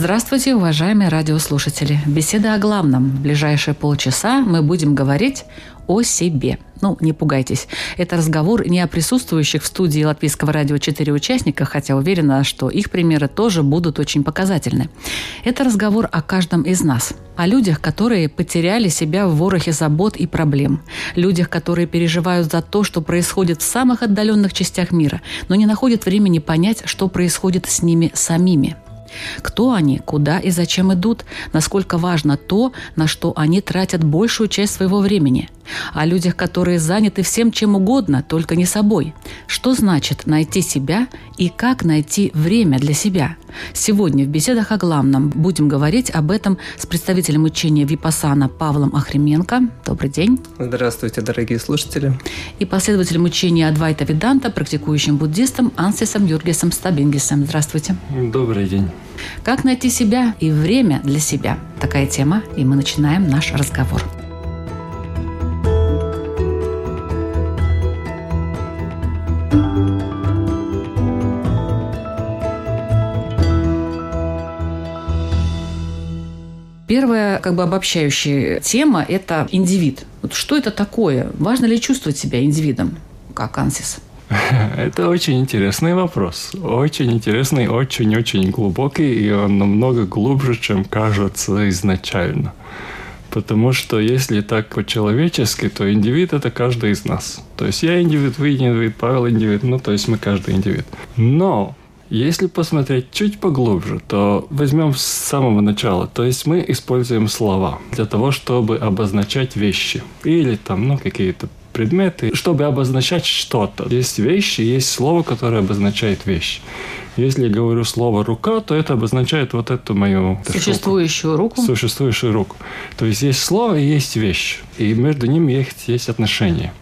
Здравствуйте, уважаемые радиослушатели. Беседа о главном. В ближайшие полчаса мы будем говорить о себе. Ну, не пугайтесь. Это разговор не о присутствующих в студии Латвийского радио 4 участника, хотя уверена, что их примеры тоже будут очень показательны. Это разговор о каждом из нас. О людях, которые потеряли себя в ворохе забот и проблем. Людях, которые переживают за то, что происходит в самых отдаленных частях мира, но не находят времени понять, что происходит с ними самими. Кто они, куда и зачем идут, насколько важно то, на что они тратят большую часть своего времени. О людях, которые заняты всем чем угодно, только не собой. Что значит найти себя и как найти время для себя? Сегодня в беседах о главном будем говорить об этом с представителем учения Випасана Павлом Охременко. Добрый день. Здравствуйте, дорогие слушатели. И последователем учения Адвайта Веданта, практикующим буддистом Ансисом Юргисом Стабингисом. Здравствуйте. Добрый день. Как найти себя и время для себя? Такая тема, и мы начинаем наш разговор. Первая как бы обобщающая тема – это индивид. Вот что это такое? Важно ли чувствовать себя индивидом, как Ансис? Это очень интересный вопрос. Очень интересный, очень-очень глубокий, и он намного глубже, чем кажется изначально. Потому что если так по-человечески, то индивид – это каждый из нас. То есть я индивид, вы индивид, Павел индивид, ну то есть мы каждый индивид. Но если посмотреть чуть поглубже, то возьмем с самого начала. То есть мы используем слова для того, чтобы обозначать вещи. Или там, ну, какие-то предметы, чтобы обозначать что-то. Есть вещи, есть слово, которое обозначает вещь. Если я говорю слово «рука», то это обозначает вот эту мою... Существующую руку? Существующую руку. То есть есть слово и есть вещь. И между ними есть, есть отношения.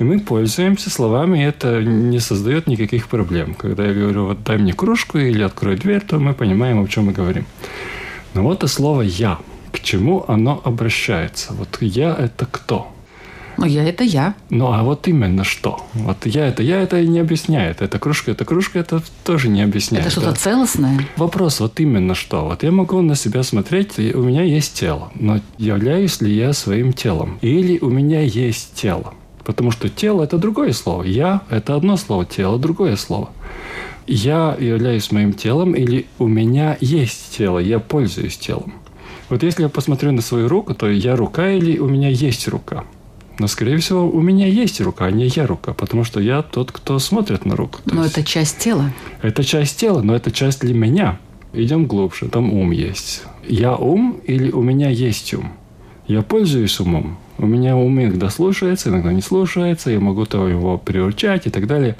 И мы пользуемся словами, и это не создает никаких проблем. Когда я говорю, вот дай мне кружку или открой дверь, то мы понимаем, о чем мы говорим. Но вот это слово «я», к чему оно обращается? Вот «я» – это кто? Ну, я – это я. Ну, а вот именно что? Вот я это, я это не объясняет. Это кружка, это кружка, это тоже не объясняет. Это что-то целостное? Вопрос вот именно что. Вот я могу на себя смотреть, у меня есть тело, но являюсь ли я своим телом? Или у меня есть тело? Потому что тело – это другое слово. Я – это одно слово, тело – другое слово. Я являюсь моим телом или у меня есть тело, я пользуюсь телом. Вот если я посмотрю на свою руку, то я рука или у меня есть рука? Но, скорее всего, у меня есть рука, а не я рука, потому что я тот, кто смотрит на руку. То Но есть- это часть тела. это часть тела, но это часть для меня. Идем глубже, там ум есть. Я ум или у меня есть ум? Я пользуюсь умом. У меня ум иногда слушается, иногда не слушается, я могу то его приучать и так далее.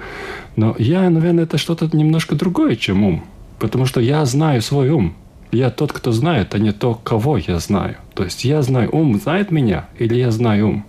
Но я, наверное, это что-то немножко другое, чем ум. Потому что я знаю свой ум. Я тот, кто знает, а не то, кого я знаю. То есть я знаю, ум знает меня или я знаю ум.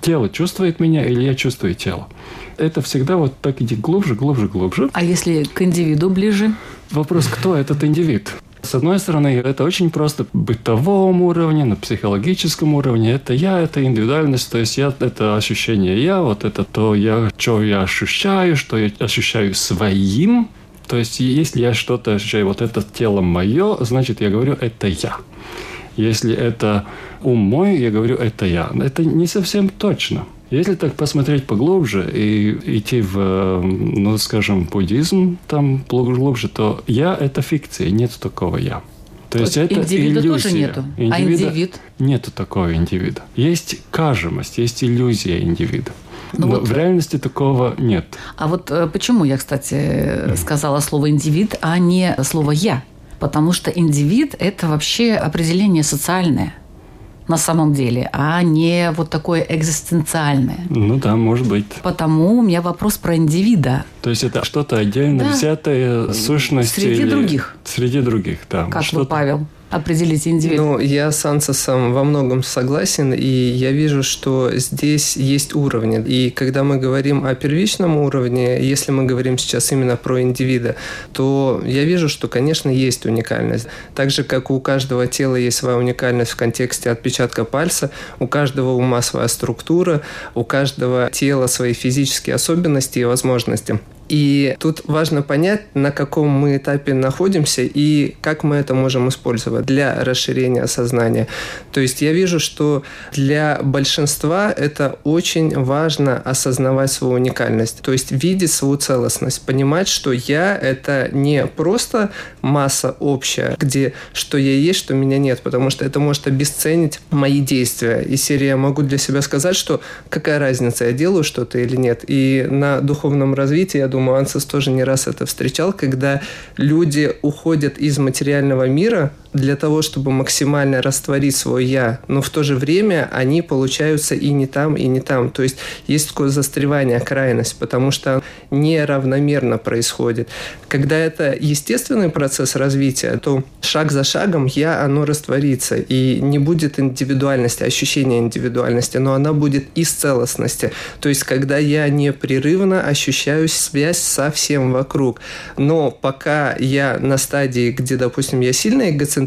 Тело чувствует меня или я чувствую тело. Это всегда вот так иди глубже, глубже, глубже. А если к индивиду ближе? Вопрос, кто этот индивид? С одной стороны, это очень просто бытовом уровне, на психологическом уровне. Это я, это индивидуальность, то есть я, это ощущение я, вот это то, я, что я ощущаю, что я ощущаю своим. То есть если я что-то ощущаю, вот это тело мое, значит, я говорю, это я. Если это ум мой, я говорю, это я. Это не совсем точно. Если так посмотреть поглубже и идти в, э, ну, скажем, буддизм там глубже, то я – это фикция, нет такого я. То есть это индивида иллюзия. тоже нету. А Индивида- индивид? Нету такого индивида. Есть кажемость, есть иллюзия индивида. Ну Но вот- в реальности такого нет. А вот э, почему я, кстати, сказала слово индивид, а не слово я? Потому что индивид – это вообще определение социальное. На самом деле, а не вот такое экзистенциальное. Ну да, может быть. Потому у меня вопрос про индивида. То есть это что-то отдельно Да. взятое сущность Среди или- других. Среди других, да. Как вы, Павел, определите индивида? Ну, я с Ансосом во многом согласен, и я вижу, что здесь есть уровни. И когда мы говорим о первичном уровне, если мы говорим сейчас именно про индивида, то я вижу, что, конечно, есть уникальность. Так же, как у каждого тела есть своя уникальность в контексте отпечатка пальца, у каждого ума своя структура, у каждого тела свои физические особенности и возможности. И тут важно понять, на каком мы этапе находимся и как мы это можем использовать для расширения сознания. То есть я вижу, что для большинства это очень важно осознавать свою уникальность, то есть видеть свою целостность, понимать, что я это не просто масса общая, где что я есть, что меня нет, потому что это может обесценить мои действия. И серия я могу для себя сказать, что какая разница, я делаю что-то или нет. И на духовном развитии, я думаю, Ансес тоже не раз это встречал, когда люди уходят из материального мира для того, чтобы максимально растворить свое «я», но в то же время они получаются и не там, и не там. То есть есть такое застревание, крайность, потому что неравномерно происходит. Когда это естественный процесс развития, то шаг за шагом «я», оно растворится, и не будет индивидуальности, ощущения индивидуальности, но она будет из целостности. То есть когда я непрерывно ощущаю связь со всем вокруг. Но пока я на стадии, где, допустим, я сильно эгоцентричен,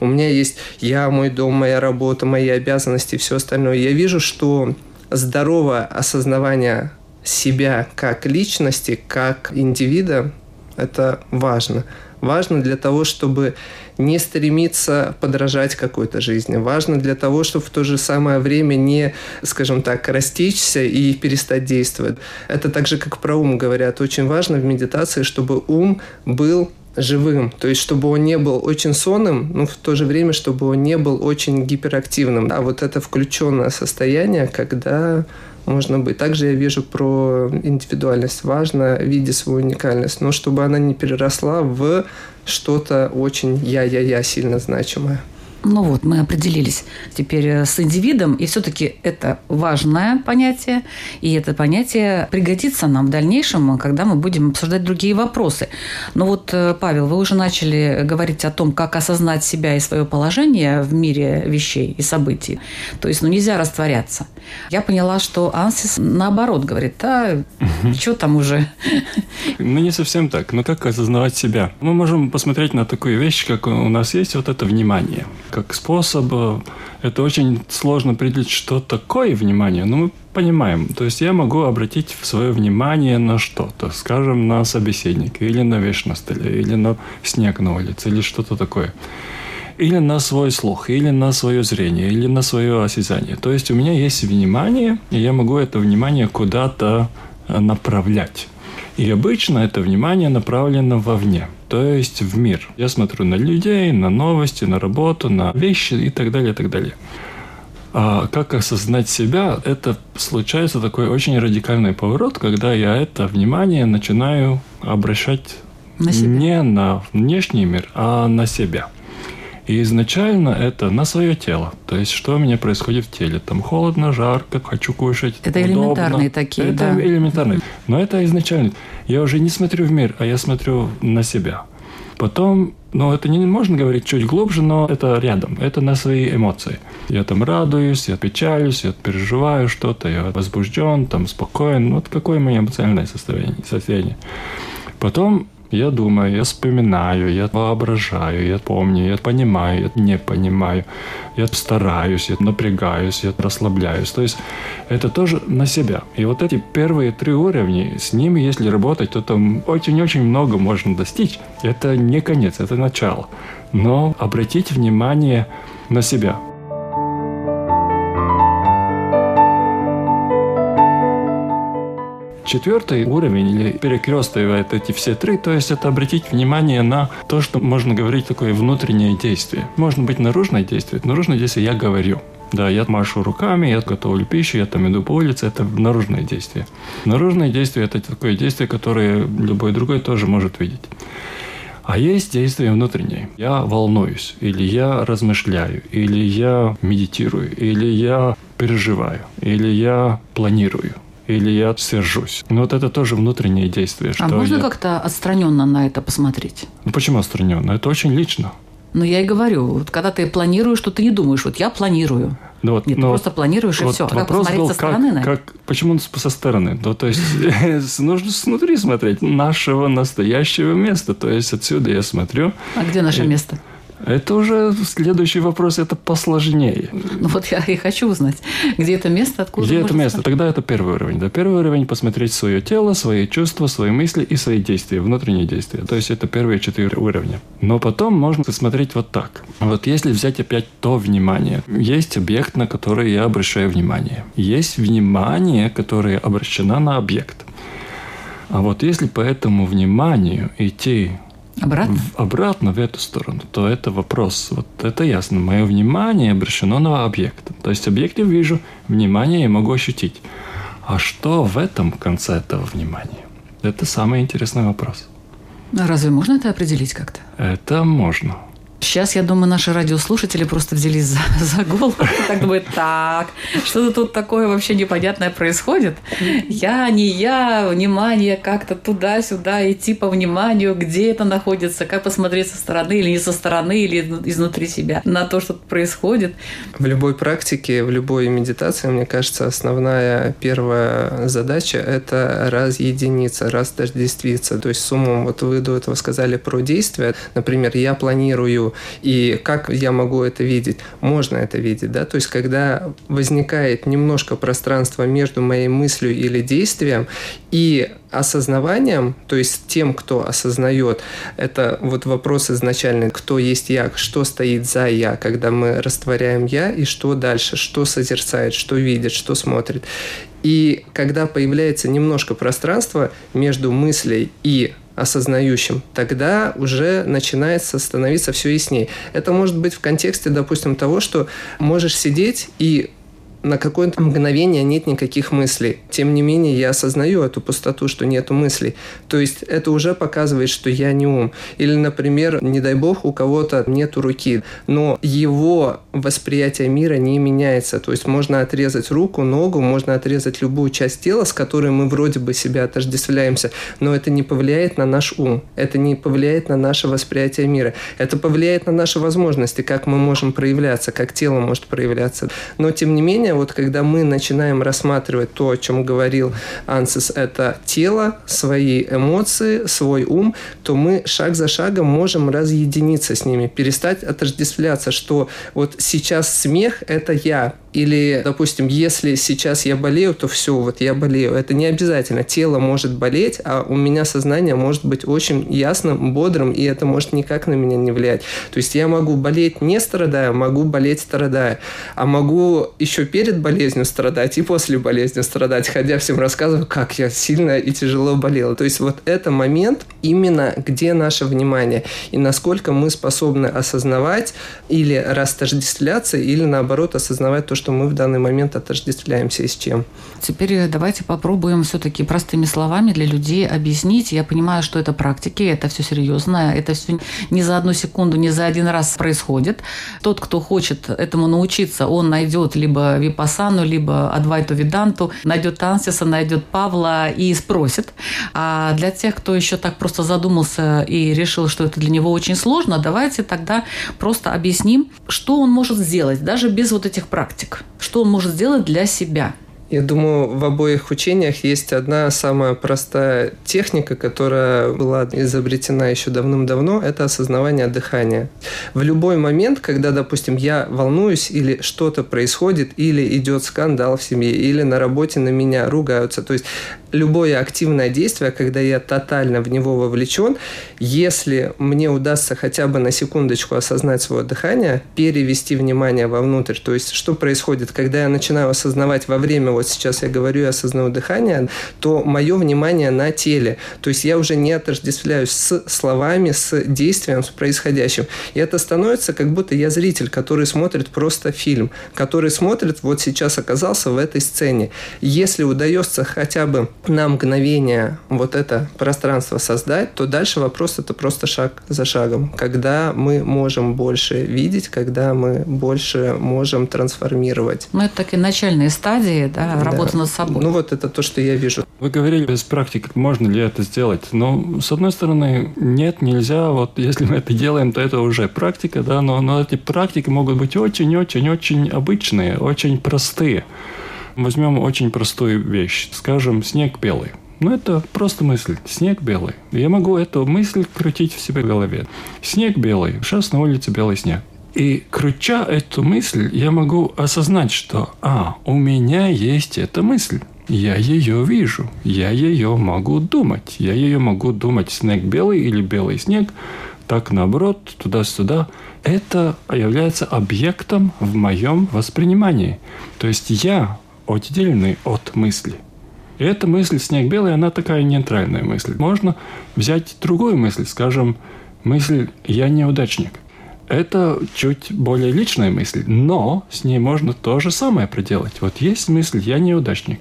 у меня есть я, мой дом, моя работа, мои обязанности и все остальное, я вижу, что здоровое осознавание себя как личности, как индивида, это важно. Важно для того, чтобы не стремиться подражать какой-то жизни. Важно для того, чтобы в то же самое время не, скажем так, растечься и перестать действовать. Это так же, как про ум говорят. Очень важно в медитации, чтобы ум был живым, то есть чтобы он не был очень сонным, но в то же время, чтобы он не был очень гиперактивным. А вот это включенное состояние, когда можно быть. Также я вижу про индивидуальность. Важно видеть свою уникальность, но чтобы она не переросла в что-то очень я-я-я сильно значимое. Ну вот, мы определились теперь э, с индивидом, и все-таки это важное понятие, и это понятие пригодится нам в дальнейшем, когда мы будем обсуждать другие вопросы. Но вот, э, Павел, вы уже начали говорить о том, как осознать себя и свое положение в мире вещей и событий. То есть, ну, нельзя растворяться. Я поняла, что Ансис наоборот говорит, да, что там уже? Ну, не совсем так. Но как осознавать себя? Мы можем посмотреть на такую вещь, как у нас есть вот это внимание. Как способ, это очень сложно определить, что такое внимание, но мы понимаем. То есть я могу обратить свое внимание на что-то, скажем, на собеседника, или на вещь на столе, или на снег на улице, или что-то такое. Или на свой слух, или на свое зрение, или на свое осязание. То есть у меня есть внимание, и я могу это внимание куда-то э, направлять. И обычно это внимание направлено вовне, то есть в мир. Я смотрю на людей, на новости, на работу, на вещи и так далее, и так далее. А как осознать себя, это случается такой очень радикальный поворот, когда я это внимание начинаю обращать На себя. не на внешний мир, а на себя. И изначально это на свое тело. То есть, что у меня происходит в теле. Там холодно, жарко, хочу кушать. Это удобно. элементарные такие, Это да. элементарные. Но это изначально. Я уже не смотрю в мир, а я смотрю на себя. Потом, ну, это не можно говорить чуть глубже, но это рядом. Это на свои эмоции. Я там радуюсь, я печалюсь, я переживаю что-то, я возбужден, там спокоен. Вот какое мое эмоциональное состояние. состояние. Потом я думаю, я вспоминаю, я воображаю, я помню, я понимаю, я не понимаю, я стараюсь, я напрягаюсь, я расслабляюсь. То есть это тоже на себя. И вот эти первые три уровня, с ними, если работать, то там очень-очень много можно достичь. Это не конец, это начало. Но обратить внимание на себя – Четвертый уровень, или перекрестывает эти все три, то есть это обратить внимание на то, что можно говорить такое внутреннее действие. Можно быть наружное действие. Наружное действие я говорю. Да, я машу руками, я готовлю пищу, я там иду по улице, это наружное действие. Наружное действие – это такое действие, которое любой другой тоже может видеть. А есть действия внутренние. Я волнуюсь, или я размышляю, или я медитирую, или я переживаю, или я планирую или я сержусь. Но вот это тоже внутреннее действие. А можно я... как-то отстраненно на это посмотреть? Ну почему отстраненно? Это очень лично. Ну, я и говорю, вот когда ты планируешь, что ты не думаешь, вот я планирую. Ну, вот, Нет, ты просто планируешь, вот и все. Вопрос как был, со стороны? Как, как, почему со стороны? Ну, то есть, нужно снутри смотреть нашего настоящего места. То есть, отсюда я смотрю. А где наше место? Это уже следующий вопрос, это посложнее. Ну вот я и хочу узнать, где это место, откуда Где это место? Тогда это первый уровень. Да, первый уровень – посмотреть свое тело, свои чувства, свои мысли и свои действия, внутренние действия. То есть это первые четыре уровня. Но потом можно посмотреть вот так. Вот если взять опять то внимание, есть объект, на который я обращаю внимание. Есть внимание, которое обращено на объект. А вот если по этому вниманию идти Обратно? В, обратно в эту сторону, то это вопрос. Вот это ясно. Мое внимание обращено на объект. То есть объект я вижу, внимание я могу ощутить. А что в этом конце этого внимания? Это самый интересный вопрос. А разве можно это определить как-то? Это можно. Сейчас, я думаю, наши радиослушатели просто взялись за, за голову. Так думают, так, что-то тут такое вообще непонятное происходит. Я, не я, внимание как-то туда-сюда, идти по вниманию, где это находится, как посмотреть со стороны или не со стороны, или изнутри себя на то, что происходит. В любой практике, в любой медитации, мне кажется, основная первая задача – это разъединиться, раздождествиться. То есть с умом, вот вы до этого сказали про действия. Например, я планирую и как я могу это видеть? Можно это видеть, да? То есть, когда возникает немножко пространства между моей мыслью или действием и осознаванием, то есть тем, кто осознает, это вот вопрос изначальный, кто есть я, что стоит за я, когда мы растворяем я, и что дальше, что созерцает, что видит, что смотрит. И когда появляется немножко пространства между мыслей и осознающим, тогда уже начинается становиться все яснее. Это может быть в контексте, допустим, того, что можешь сидеть и на какое-то мгновение нет никаких мыслей. Тем не менее, я осознаю эту пустоту, что нету мыслей. То есть это уже показывает, что я не ум. Или, например, не дай бог, у кого-то нету руки, но его восприятие мира не меняется. То есть можно отрезать руку, ногу, можно отрезать любую часть тела, с которой мы вроде бы себя отождествляемся, но это не повлияет на наш ум, это не повлияет на наше восприятие мира. Это повлияет на наши возможности, как мы можем проявляться, как тело может проявляться. Но, тем не менее, вот когда мы начинаем рассматривать то, о чем говорил Ансис, это тело, свои эмоции, свой ум, то мы шаг за шагом можем разъединиться с ними, перестать отождествляться, что вот сейчас смех – это я, или, допустим, если сейчас я болею, то все, вот я болею. Это не обязательно. Тело может болеть, а у меня сознание может быть очень ясным, бодрым, и это может никак на меня не влиять. То есть я могу болеть не страдая, могу болеть страдая. А могу еще перед болезнью страдать и после болезни страдать, ходя всем рассказываю, как я сильно и тяжело болела. То есть вот это момент именно, где наше внимание и насколько мы способны осознавать или растождествляться, или наоборот осознавать то, что мы в данный момент отождествляемся и с чем. Теперь э, давайте попробуем все-таки простыми словами для людей объяснить. Я понимаю, что это практики, это все серьезно, это все не за одну секунду, не за один раз происходит. Тот, кто хочет этому научиться, он найдет либо Випасану, либо Адвайту Виданту, найдет Ансиса, найдет Павла и спросит. А для тех, кто еще так просто задумался и решил, что это для него очень сложно, давайте тогда просто объясним, что он может сделать, даже без вот этих практик практик. Что он может сделать для себя? Я думаю, в обоих учениях есть одна самая простая техника, которая была изобретена еще давным-давно, это осознавание дыхания. В любой момент, когда, допустим, я волнуюсь или что-то происходит, или идет скандал в семье, или на работе на меня ругаются, то есть любое активное действие, когда я тотально в него вовлечен, если мне удастся хотя бы на секундочку осознать свое дыхание, перевести внимание вовнутрь, то есть что происходит, когда я начинаю осознавать во время вот сейчас я говорю и осознаю дыхание, то мое внимание на теле. То есть я уже не отождествляюсь с словами, с действием, с происходящим. И это становится как будто я зритель, который смотрит просто фильм, который смотрит, вот сейчас оказался в этой сцене. Если удается хотя бы на мгновение вот это пространство создать, то дальше вопрос это просто шаг за шагом. Когда мы можем больше видеть, когда мы больше можем трансформировать. Ну, это такие начальные стадии, да, Да. работа над собой. Ну вот это то, что я вижу. Вы говорили без практики, можно ли это сделать? Но, с одной стороны, нет, нельзя. Вот если мы это делаем, то это уже практика, да, но, но эти практики могут быть очень-очень-очень обычные, очень простые. Возьмем очень простую вещь. Скажем, снег белый. Ну, это просто мысль. Снег белый. Я могу эту мысль крутить в себе в голове. Снег белый. Сейчас на улице белый снег. И крутя эту мысль, я могу осознать, что, а, у меня есть эта мысль. Я ее вижу, я ее могу думать. Я ее могу думать снег белый или белый снег, так наоборот, туда-сюда. Это является объектом в моем воспринимании. То есть я отдельный от мысли. И эта мысль «снег белый», она такая нейтральная мысль. Можно взять другую мысль, скажем, мысль «я неудачник». Это чуть более личная мысль, но с ней можно то же самое проделать. Вот есть мысль «я неудачник»,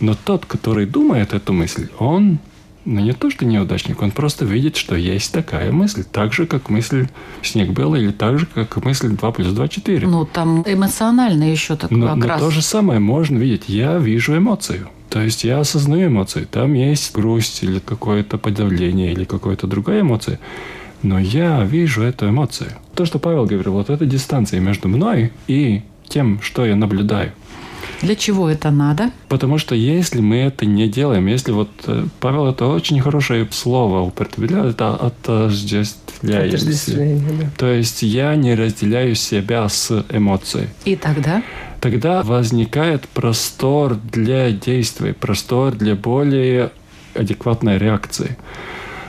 но тот, который думает эту мысль, он ну, не то, что неудачник, он просто видит, что есть такая мысль, так же, как мысль «снег белый» или так же, как мысль «2 плюс 2 – 4». Ну, там эмоционально еще такой Но, но окрас. то же самое можно видеть. Я вижу эмоцию. То есть я осознаю эмоции. Там есть грусть или какое-то подавление или какая-то другая эмоция. Но я вижу эту эмоцию. То, что Павел говорил, вот эта дистанция между мной и тем, что я наблюдаю. Для чего это надо? Потому что если мы это не делаем, если вот э, Павел это очень хорошее слово употребляет, это отождествляемся. Отождествление, да. То есть я не разделяю себя с эмоцией. И тогда Тогда возникает простор для действий, простор для более адекватной реакции.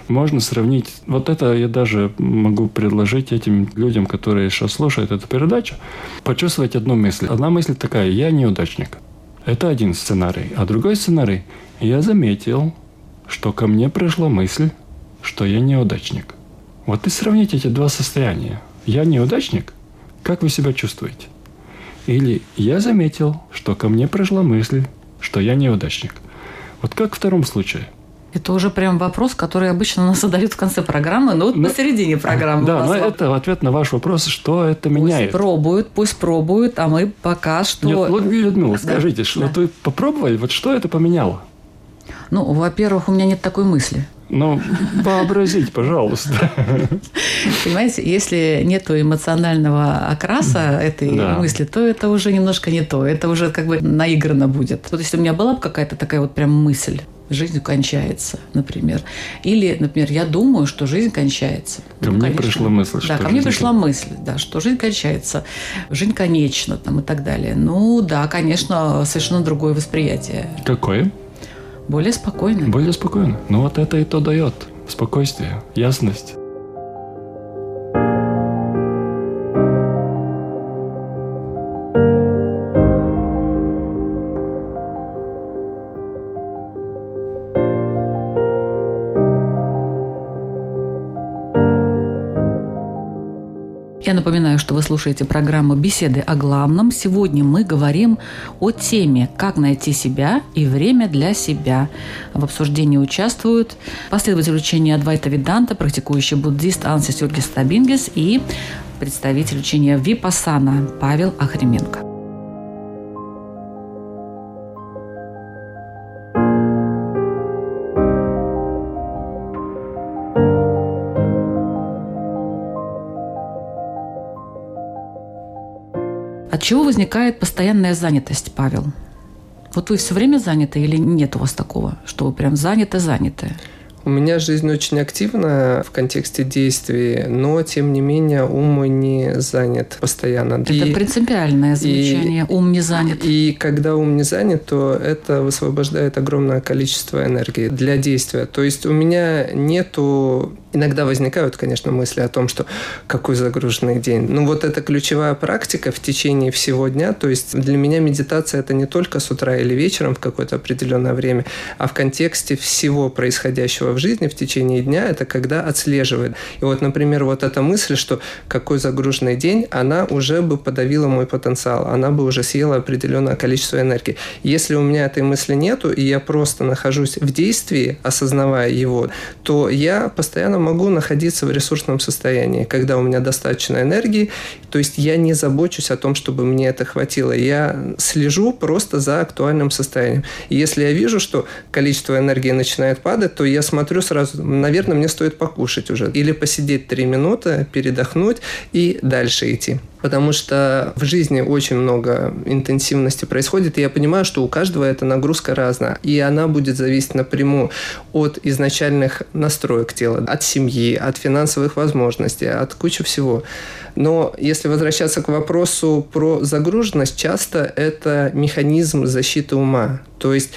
Можно сравнить, вот это я даже могу предложить этим людям, которые сейчас слушают эту передачу, почувствовать одну мысль. Одна мысль такая, я неудачник. Это один сценарий. А другой сценарий, я заметил, что ко мне пришла мысль, что я неудачник. Вот и сравните эти два состояния. Я неудачник, как вы себя чувствуете? Или я заметил, что ко мне пришла мысль, что я неудачник. Вот как в втором случае. Это уже прям вопрос, который обычно нас задают в конце программы, но вот Ну, посередине программы. Да, но вопрос. это ответ на ваш вопрос, что это Пусть меняет. пробуют, пусть пробуют, а мы пока что... Нет, Лу- Людмила, Да, скажите, что да. вы попробовали, вот что это поменяло? Ну, во-первых, у меня нет такой мысли. Ну, вообразить, пожалуйста. Понимаете, если нет эмоционального окраса этой Да. мысли, то это уже немножко не то. Это уже как бы наиграно будет. Вот если у меня была бы какая-то такая вот прям мысль, жизнь кончается, например. Или, например, я думаю, что жизнь кончается. Ну, Ко мне конечно. пришла мысль, Да, что ко мне пришла кон- мысль, да, что жизнь кончается, жизнь конечна там, и так далее. Ну да, конечно, совершенно другое восприятие. Какое? Более спокойное. Более спокойно. Ну вот это и то дает. Спокойствие, ясность. Напоминаю, что вы слушаете программу «Беседы о главном». Сегодня мы говорим о теме «Как найти себя и время для себя». В обсуждении участвуют последователь учения Адвайта Виданта, практикующий буддист Ансис Юргис Табингис и представитель учения Випасана Павел Ахременко. Чего возникает постоянная занятость, Павел? Вот вы все время заняты или нет у вас такого, что вы прям заняты-заняты? У меня жизнь очень активна в контексте действий, но, тем не менее, ум мой не занят постоянно. Это и, принципиальное замечание. И, ум не занят. И когда ум не занят, то это высвобождает огромное количество энергии для действия. То есть у меня нету Иногда возникают, конечно, мысли о том, что какой загруженный день. Ну вот это ключевая практика в течение всего дня. То есть для меня медитация это не только с утра или вечером в какое-то определенное время, а в контексте всего происходящего в жизни в течение дня, это когда отслеживает. И вот, например, вот эта мысль, что какой загруженный день, она уже бы подавила мой потенциал, она бы уже съела определенное количество энергии. Если у меня этой мысли нету, и я просто нахожусь в действии, осознавая его, то я постоянно могу находиться в ресурсном состоянии, когда у меня достаточно энергии, то есть я не забочусь о том, чтобы мне это хватило. Я слежу просто за актуальным состоянием. И если я вижу, что количество энергии начинает падать, то я смотрю сразу, наверное, мне стоит покушать уже. Или посидеть три минуты, передохнуть и дальше идти потому что в жизни очень много интенсивности происходит, и я понимаю, что у каждого эта нагрузка разная, и она будет зависеть напрямую от изначальных настроек тела, от семьи, от финансовых возможностей, от кучи всего. Но если возвращаться к вопросу про загруженность, часто это механизм защиты ума. То есть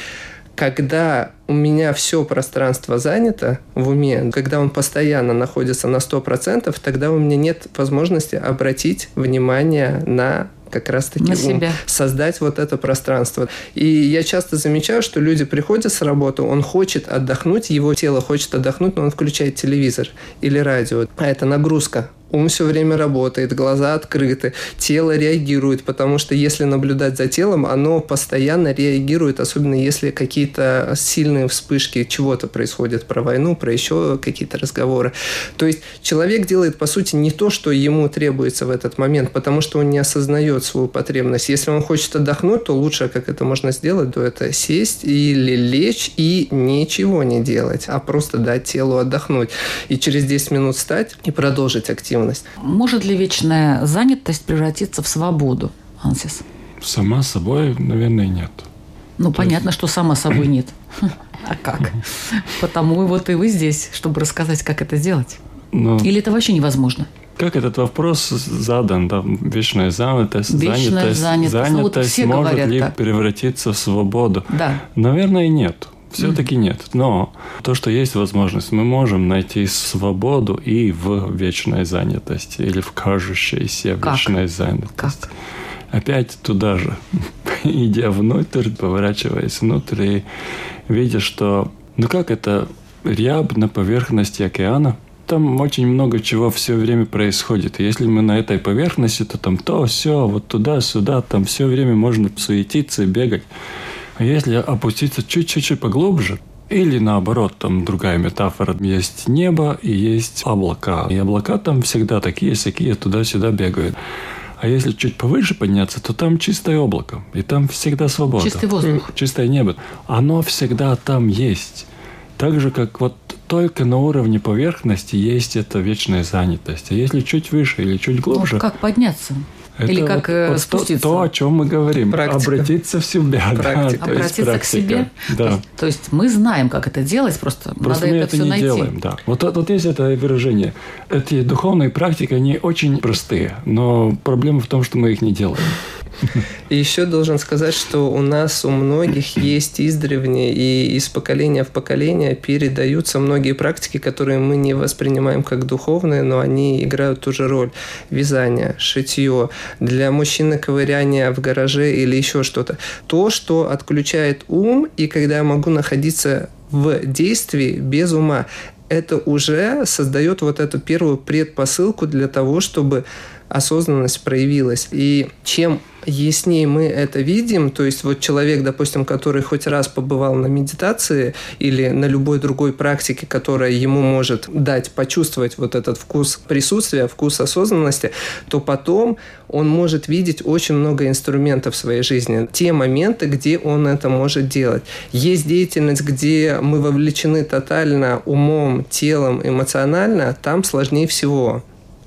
когда у меня все пространство занято в уме, когда он постоянно находится на 100%, тогда у меня нет возможности обратить внимание на как раз-таки на себя. создать вот это пространство. И я часто замечаю, что люди приходят с работы, он хочет отдохнуть, его тело хочет отдохнуть, но он включает телевизор или радио. А это нагрузка ум все время работает, глаза открыты, тело реагирует, потому что если наблюдать за телом, оно постоянно реагирует, особенно если какие-то сильные вспышки чего-то происходят про войну, про еще какие-то разговоры. То есть человек делает, по сути, не то, что ему требуется в этот момент, потому что он не осознает свою потребность. Если он хочет отдохнуть, то лучше, как это можно сделать, то это сесть или лечь и ничего не делать, а просто дать телу отдохнуть. И через 10 минут встать и продолжить активность активность. Может ли вечная занятость превратиться в свободу, Ансис? Сама собой, наверное, нет. Ну, То понятно, есть... что сама собой нет. А как? Потому вот и вы здесь, чтобы рассказать, как это сделать. Но... Или это вообще невозможно? Как этот вопрос задан? Да, вечная занятость, вечная занятость, занятость, занятость ну, вот может ли так. превратиться в свободу? Да. Наверное, нет. Все-таки нет. Но то, что есть возможность, мы можем найти свободу и в вечной занятости, или в кажущейся как? вечной занятости. Как? Опять туда же, идя внутрь, поворачиваясь внутрь и видя, что, ну как это, ряб на поверхности океана, там очень много чего все время происходит. И если мы на этой поверхности, то там то, все, вот туда-сюда, там все время можно суетиться бегать. А если опуститься чуть-чуть поглубже, или наоборот, там другая метафора. Есть небо и есть облака. И облака там всегда такие, всякие туда-сюда бегают. А если чуть повыше подняться, то там чистое облако. И там всегда свобода. Чистый воздух. Чистое небо. Оно всегда там есть. Так же, как вот только на уровне поверхности есть эта вечная занятость. А если чуть выше или чуть глубже... Ну, как подняться? Это Или как вот, вот спуститься? То, то, о чем мы говорим. Практика. Обратиться в себя. Практика. Да, Обратиться к себе. Да. То, есть, то есть мы знаем, как это делать, просто, просто надо мы это, это все не найти. делаем. Да. Вот, вот есть это выражение. Эти духовные практики, они очень простые, но проблема в том, что мы их не делаем. И еще должен сказать, что у нас у многих есть издревне и из поколения в поколение передаются многие практики, которые мы не воспринимаем как духовные, но они играют ту же роль. Вязание, шитье, для мужчины ковыряние в гараже или еще что-то. То, что отключает ум, и когда я могу находиться в действии без ума, это уже создает вот эту первую предпосылку для того, чтобы осознанность проявилась. И чем яснее мы это видим, то есть вот человек, допустим, который хоть раз побывал на медитации или на любой другой практике, которая ему может дать почувствовать вот этот вкус присутствия, вкус осознанности, то потом он может видеть очень много инструментов в своей жизни. Те моменты, где он это может делать. Есть деятельность, где мы вовлечены тотально умом, телом, эмоционально, там сложнее всего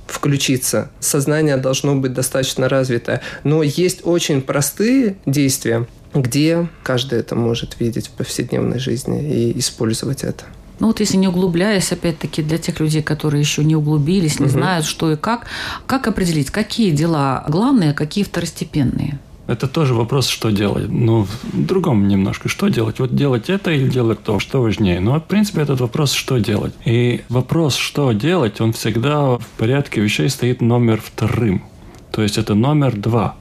включиться. Сознание должно быть достаточно развитое. Но есть очень простые действия, где каждый это может видеть в повседневной жизни и использовать это. Ну вот если не углубляясь, опять-таки, для тех людей, которые еще не углубились, не Мгм. знают, что и как, как определить, какие дела главные, а какие второстепенные? Это тоже вопрос, что делать. Ну, в другом немножко. Что делать? Вот делать это или делать то? Что важнее? Ну, в принципе, этот вопрос, что делать. И вопрос, что делать, он всегда в порядке вещей стоит номер вторым. То есть это номер два.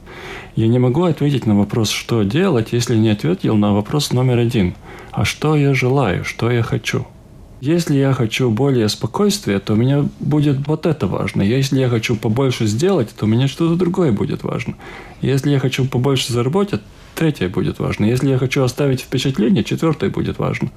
Я не могу ответить на вопрос, что делать, если не ответил на вопрос номер один. А что я желаю, что я хочу? Если я хочу более спокойствия, то у меня будет вот это важно. Если я хочу побольше сделать, то у меня что-то другое будет важно. Если я хочу побольше заработать, третье будет важно. Если я хочу оставить впечатление, четвертое будет важно.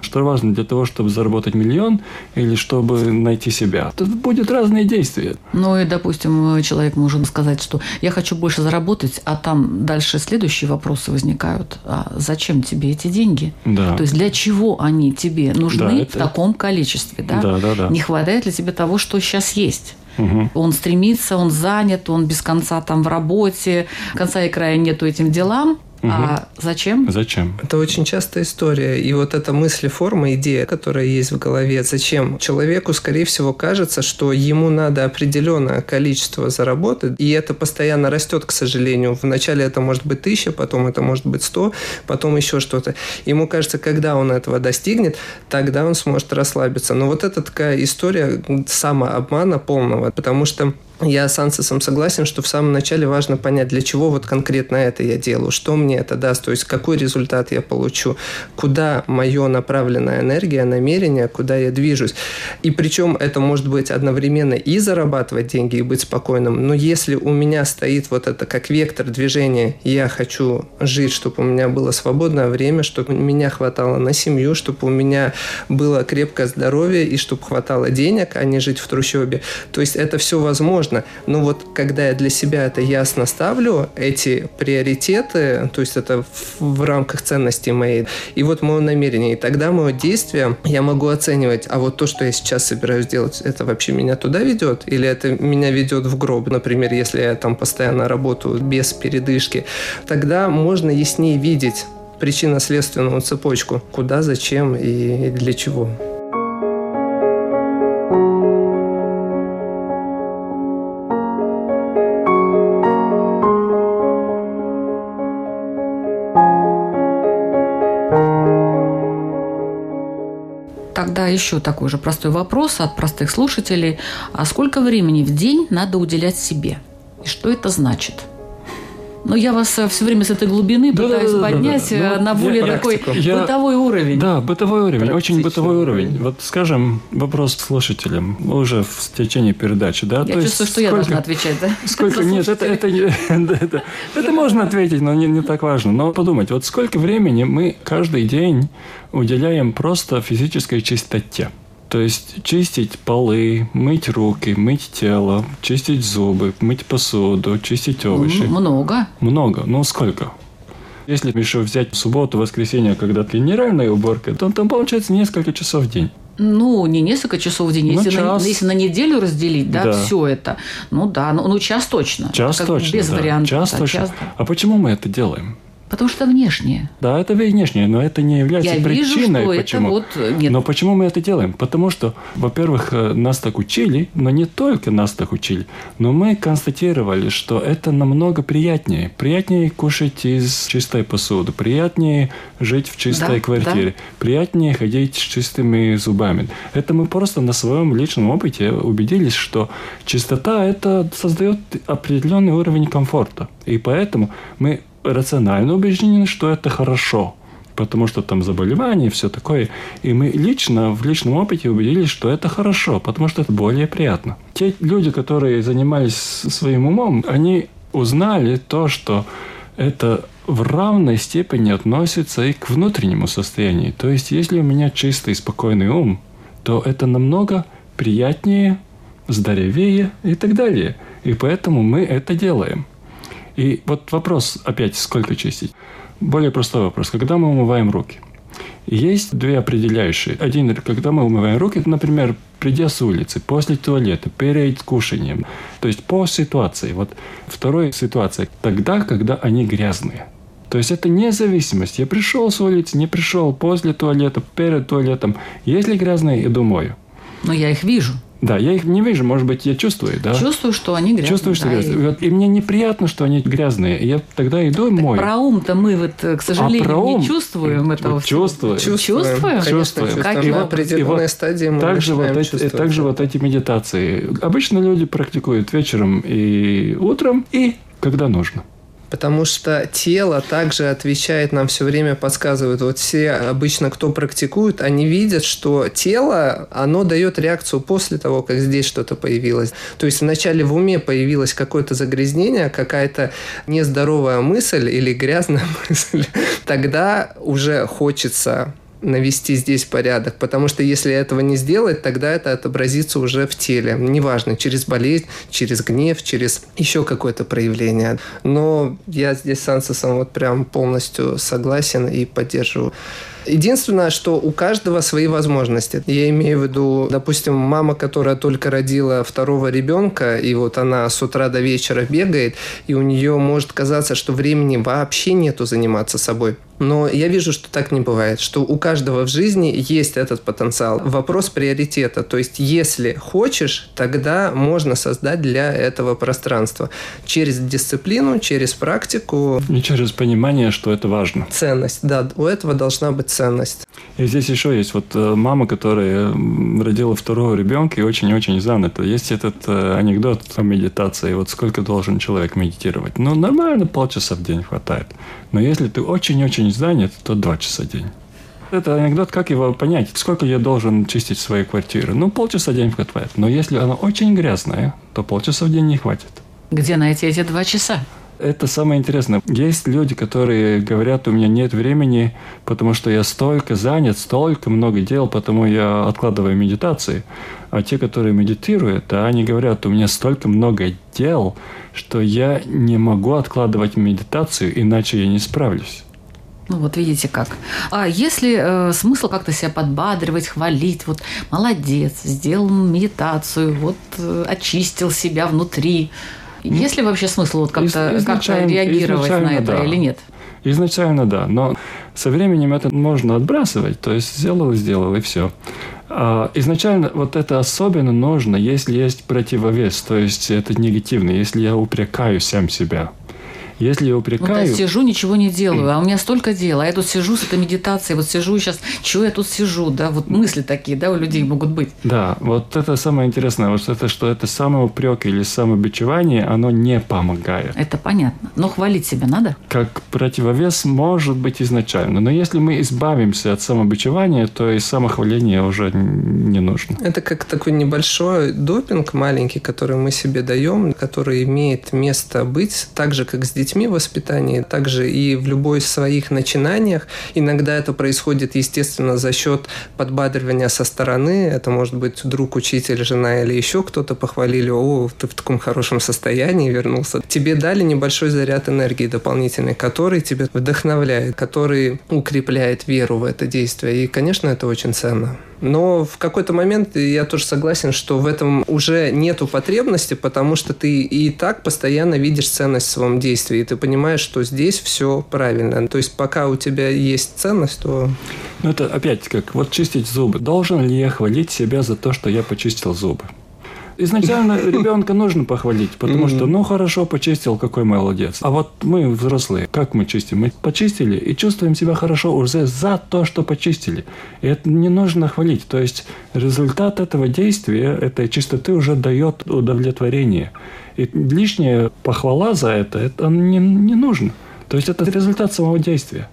Что важно для того, чтобы заработать миллион или чтобы найти себя? Тут будет разные действия. Ну и, допустим, человек может сказать, что я хочу больше заработать, а там дальше следующие вопросы возникают. А зачем тебе эти деньги? Да. То есть для чего они тебе нужны Да, это- в таком количестве? Да? Да, да, да. Не хватает ли тебе того, что сейчас есть? Мгм. Он стремится, он занят, он без конца там в работе, конца и края нету этим делам. А зачем? Зачем? Это очень частая история. И вот эта мысль, форма, идея, которая есть в голове, зачем? Человеку, скорее всего, кажется, что ему надо определенное количество заработать, и это постоянно растет, к сожалению. Вначале это может быть тысяча, потом это может быть сто, потом еще что-то. Ему кажется, когда он этого достигнет, тогда он сможет расслабиться. Но вот это такая история самообмана полного, потому что я с Ансесом согласен, что в самом начале важно понять, для чего вот конкретно это я делаю, что мне это даст, то есть какой результат я получу, куда мое направленная энергия, намерение, куда я движусь. И причем это может быть одновременно и зарабатывать деньги, и быть спокойным, но если у меня стоит вот это как вектор движения, я хочу жить, чтобы у меня было свободное время, чтобы меня хватало на семью, чтобы у меня было крепкое здоровье и чтобы хватало денег, а не жить в трущобе. То есть это все возможно. Но вот когда я для себя это ясно ставлю, эти приоритеты, то есть это в, в рамках ценностей моей, и вот мое намерение, и тогда мое действие я могу оценивать, а вот то, что я сейчас собираюсь делать, это вообще меня туда ведет? Или это меня ведет в гроб? Например, если я там постоянно работаю без передышки, тогда можно яснее видеть причинно-следственную цепочку. Куда, зачем и для чего. Еще такой же простой вопрос от простых слушателей. А сколько времени в день надо уделять себе? И что это значит? Ну, я вас все время с этой глубины Да-да-да-да-да. пытаюсь поднять Ну, э, на я более такой практику. Я- бытовой уровень. Да, бытовой уровень, очень бытовой уровень. Вот, скажем, вопрос слушателям уже в течение передачи, да? Я То есть чувствую, что я сколько- должна отвечать, да? Сколько? Нет, это, это, да, это, это можно ответить, но не, не так важно. Но подумать, вот сколько времени мы каждый день уделяем просто физической чистоте? То есть чистить полы, мыть руки, мыть тело, чистить зубы, мыть посуду, чистить овощи. Много. Много. Ну, сколько? Если еще взять субботу, воскресенье, когда генеральная уборка, то там получается несколько часов в день. Ну, не несколько часов в день. Ну, Если, на, час. если на неделю разделить, да, Да. все это, ну да, ну, ну, час точно. Час Как точно. Без да. вариантов. Час да, точно. час, да. А почему мы это делаем? Потому что внешнее. Да, это внешнее, но это не является Я вижу, причиной, это почему. вот, э, нет. Но почему мы это делаем? Потому что, во-первых, э, нас так учили, но не только нас так учили, но мы констатировали, что это намного приятнее. Приятнее кушать из чистой посуды, приятнее жить в чистой Да, квартире, приятнее ходить с чистыми зубами. Это мы просто на своем личном опыте убедились, что чистота это создает определенный уровень комфорта. И поэтому мы рационально убеждены, что это хорошо. Потому что там заболевания и все такое. И мы лично в личном опыте убедились, что это хорошо, потому что это более приятно. Те люди, которые занимались своим умом, они узнали то, что это в равной степени относится и к внутреннему состоянию. То есть, если у меня чистый, спокойный ум, то это намного приятнее, здоровее и так далее. И поэтому мы это делаем. И вот вопрос опять, сколько чистить? Более простой вопрос. Когда мы умываем руки? Есть две определяющие. Один, когда мы умываем руки, например, придя с улицы, после туалета, перед кушанием. То есть по ситуации. Вот вторая ситуация. Тогда, когда они грязные. То есть это независимость. Я пришел с улицы, не пришел, после туалета, перед туалетом. Если грязные, иду мою. Но я их вижу. Да, я их не вижу, может быть, я чувствую, да? Чувствую, что они грязные. Чувствую, что да, грязные. и- Вот, и мне неприятно, что они грязные. Я тогда иду и мою. Про ум-то мы, вот, э, к сожалению, про ум? не чувствуем Вот этого. всего. чувствую. Чувствуем? Конечно, Чувствуем. чувствуем. Как На его- определенной и вот стадии мы Также вот, эти, чувствовать также вот эти медитации. Обычно люди практикуют вечером и утром, и когда нужно. Потому что тело также отвечает нам все время, подсказывает. Вот все обычно, кто практикует, они видят, что тело, оно дает реакцию после того, как здесь что-то появилось. То есть вначале в уме появилось какое-то загрязнение, какая-то нездоровая мысль или грязная мысль. Тогда уже хочется навести здесь порядок, потому что если этого не сделать, тогда это отобразится уже в теле. Неважно, через болезнь, через гнев, через еще какое-то проявление. Но я здесь с Ансосом вот прям полностью согласен и поддерживаю. Единственное, что у каждого свои возможности. Я имею в виду, допустим, мама, которая только родила второго ребенка, и вот она с утра до вечера бегает, и у нее может казаться, что времени вообще нету заниматься собой. Но я вижу, что так не бывает, что у каждого в жизни есть этот потенциал. Вопрос приоритета. То есть, если хочешь, тогда можно создать для этого пространство. Через дисциплину, через практику. И через понимание, что это важно. Ценность. Да, у этого должна быть ценность. И здесь еще есть вот э, мама, которая родила второго ребенка и очень-очень занята. Есть этот э, анекдот о медитации. Вот сколько должен человек медитировать? Ну, нормально, полчаса в день хватает. Но если ты очень-очень занят, то два часа в день. Это анекдот, как его понять? Сколько я должен чистить свою квартиру? Ну, полчаса в день хватает. Но если она очень грязная, то полчаса в день не хватит. Где найти эти два часа? Это самое интересное. Есть люди, которые говорят, у меня нет времени, потому что я столько занят, столько много дел, потому я откладываю медитации. А те, которые медитируют, да, они говорят, у меня столько много дел, что я не могу откладывать медитацию, иначе я не справлюсь. Ну вот видите как. А если э, смысл как-то себя подбадривать, хвалить, вот молодец, сделал медитацию, вот э, очистил себя внутри. Есть ли вообще смысл вот как-то Из- как реагировать на это да. или нет? Изначально да, но со временем это можно отбрасывать, то есть сделал, сделал и все. А изначально вот это особенно нужно, если есть противовес, то есть это негативно, если я упрекаю сам себя. Если я Вот я сижу, ничего не делаю, а у меня столько дел, а я тут сижу с этой медитацией, вот сижу сейчас, чего я тут сижу, да, вот мысли такие, да, у людей могут быть. да, вот это самое интересное, вот это, что это самоупрек или самобичевание, оно не помогает. Это понятно. Но хвалить себя надо? Как противовес может быть изначально, но если мы избавимся от самобичевания, то и самохваление уже не нужно. Это как такой небольшой допинг маленький, который мы себе даем, который имеет место быть, так же, как с детьми в воспитании, так же и в любой своих начинаниях. Иногда это происходит, естественно, за счет подбадривания со стороны. Это может быть друг, учитель, жена или еще кто-то похвалили, о, ты в таком хорошем состоянии вернулся. Тебе дали небольшой заряд энергии дополнительный, который тебя вдохновляет, который укрепляет веру в это действие. И, конечно, это очень ценно. Но в какой-то момент я тоже согласен, что в этом уже нету потребности, потому что ты и так постоянно видишь ценность в своем действии, и ты понимаешь, что здесь все правильно. То есть пока у тебя есть ценность, то Ну, это опять как вот чистить зубы. Должен ли я хвалить себя за то, что я почистил зубы? Изначально ребенка нужно похвалить, потому что, ну, хорошо, почистил, какой молодец. А вот мы, взрослые, как мы чистим? Мы почистили и чувствуем себя хорошо уже за то, что почистили. И это не нужно хвалить. То есть результат этого действия, этой чистоты уже дает удовлетворение. И лишняя похвала за это, это не, не нужно. То есть это результат самого действия.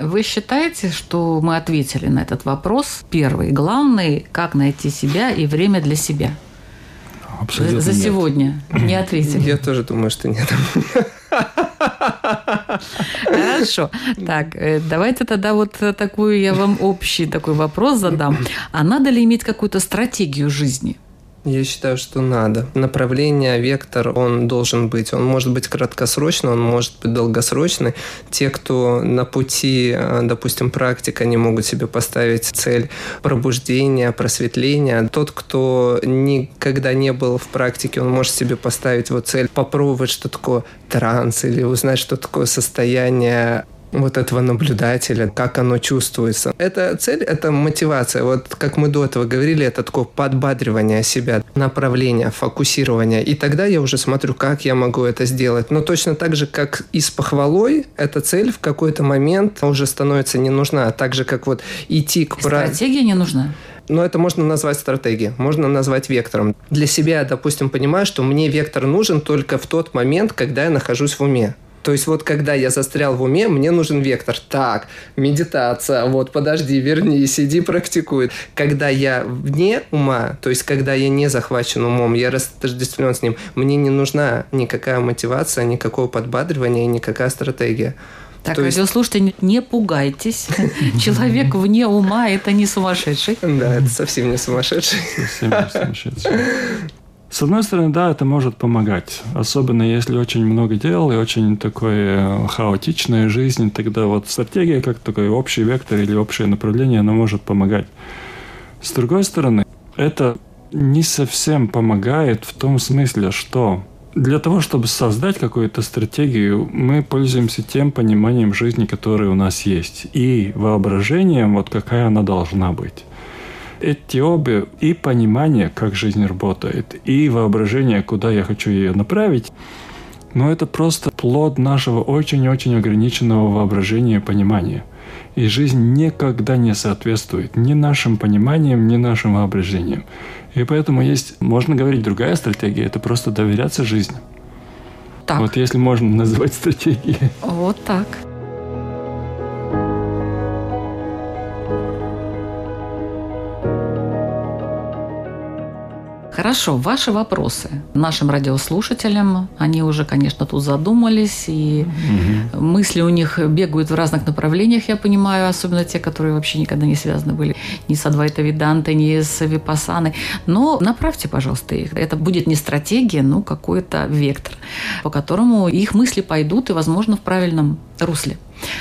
Вы считаете, что мы ответили на этот вопрос? Первый, главный, как найти себя и время для себя? Абсолютно За нет. сегодня не ответили. я тоже думаю, что нет. Хорошо. Так, э, давайте тогда вот такую я вам общий такой вопрос задам. А надо ли иметь какую-то стратегию жизни? Я считаю, что надо. Направление, вектор, он должен быть. Он может быть краткосрочный, он может быть долгосрочный. Те, кто на пути, э, допустим, практик, они могут себе поставить цель пробуждения, просветления. Тот, кто никогда не был в практике, он может себе поставить вот цель попробовать, что такое транс, или узнать, что такое состояние вот этого наблюдателя, как оно чувствуется. Эта цель, это мотивация. Вот как мы до этого говорили, это такое подбадривание себя, направление, фокусирование. И тогда я уже смотрю, как я могу это сделать. Но точно так же, как и с похвалой, эта цель в какой-то момент уже становится не нужна. Так же, как вот идти к... Стратегия не нужна? Но это можно назвать стратегией, можно назвать вектором. Для себя, допустим, понимаю, что мне вектор нужен только в тот момент, когда я нахожусь в уме. То есть вот когда я застрял в уме, мне нужен вектор. Так, медитация, вот подожди, вернись, иди практикуй. Когда я вне ума, то есть когда я не захвачен умом, я растождествлен с ним, мне не нужна никакая мотивация, никакого подбадривания и никакая стратегия. Так, То радиослушатели, есть... не пугайтесь. Человек вне ума – это не сумасшедший. Да, это совсем не сумасшедший. Совсем не сумасшедший. С одной стороны, да, это может помогать. Особенно если очень много дел и очень такое хаотичная жизнь, тогда вот стратегия как такой общий вектор или общее направление, она может помогать. С другой стороны, это не совсем помогает в том смысле, что для того, чтобы создать какую-то стратегию, мы пользуемся тем пониманием жизни, которое у нас есть, и воображением, вот какая она должна быть эти обе и понимание, как жизнь работает, и воображение, куда я хочу ее направить, но это просто плод нашего очень-очень ограниченного воображения и понимания. И жизнь никогда не соответствует ни нашим пониманиям, ни нашим воображениям. И поэтому есть, можно говорить, другая стратегия – это просто доверяться жизни. Так. Вот если можно назвать стратегией. Вот так. Хорошо, ваши вопросы нашим радиослушателям, они уже, конечно, тут задумались, и угу. мысли у них бегают в разных направлениях, я понимаю, особенно те, которые вообще никогда не связаны были ни с Адвайта Видантой, ни с Випасаной. Но направьте, пожалуйста, их. Это будет не стратегия, но какой-то вектор, по которому их мысли пойдут и, возможно, в правильном русле.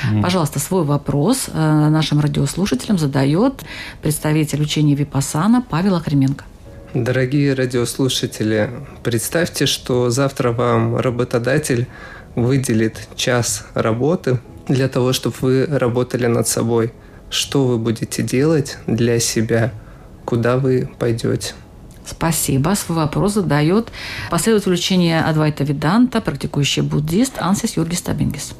Mm. Пожалуйста, свой вопрос э, нашим радиослушателям задает представитель учения Випасана Павел Охременко. Дорогие радиослушатели, представьте, что завтра вам работодатель выделит час работы для того, чтобы вы работали над собой. Что вы будете делать для себя? Куда вы пойдете? Спасибо. Свой вопрос задает последователь учения Адвайта Виданта, практикующий буддист Ансис Юргис Табингис.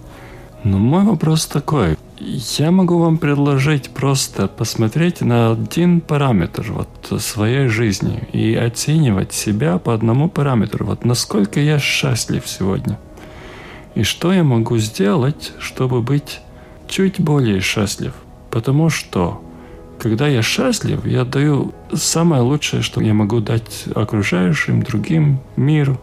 Ну, мой вопрос такой. Я могу вам предложить просто посмотреть на один параметр вот своей жизни и оценивать себя по одному параметру. Вот насколько я счастлив сегодня. И что я могу сделать, чтобы быть чуть более счастлив. Потому что, когда я счастлив, я даю самое лучшее, что я могу дать окружающим, другим, миру.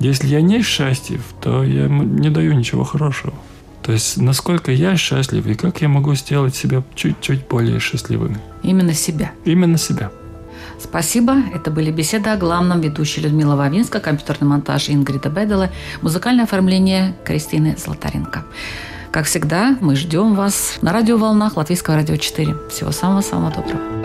Если я не счастлив, то я не даю ничего хорошего. То есть, насколько я счастлив и как я могу сделать себя чуть-чуть более счастливым. Именно себя. Именно себя. Спасибо. Это были беседы о главном. Ведущая Людмила Вавинска, компьютерный монтаж Ингрида Бедела, музыкальное оформление Кристины Золотаренко. Как всегда, мы ждем вас на радиоволнах Латвийского радио 4. Всего самого-самого доброго.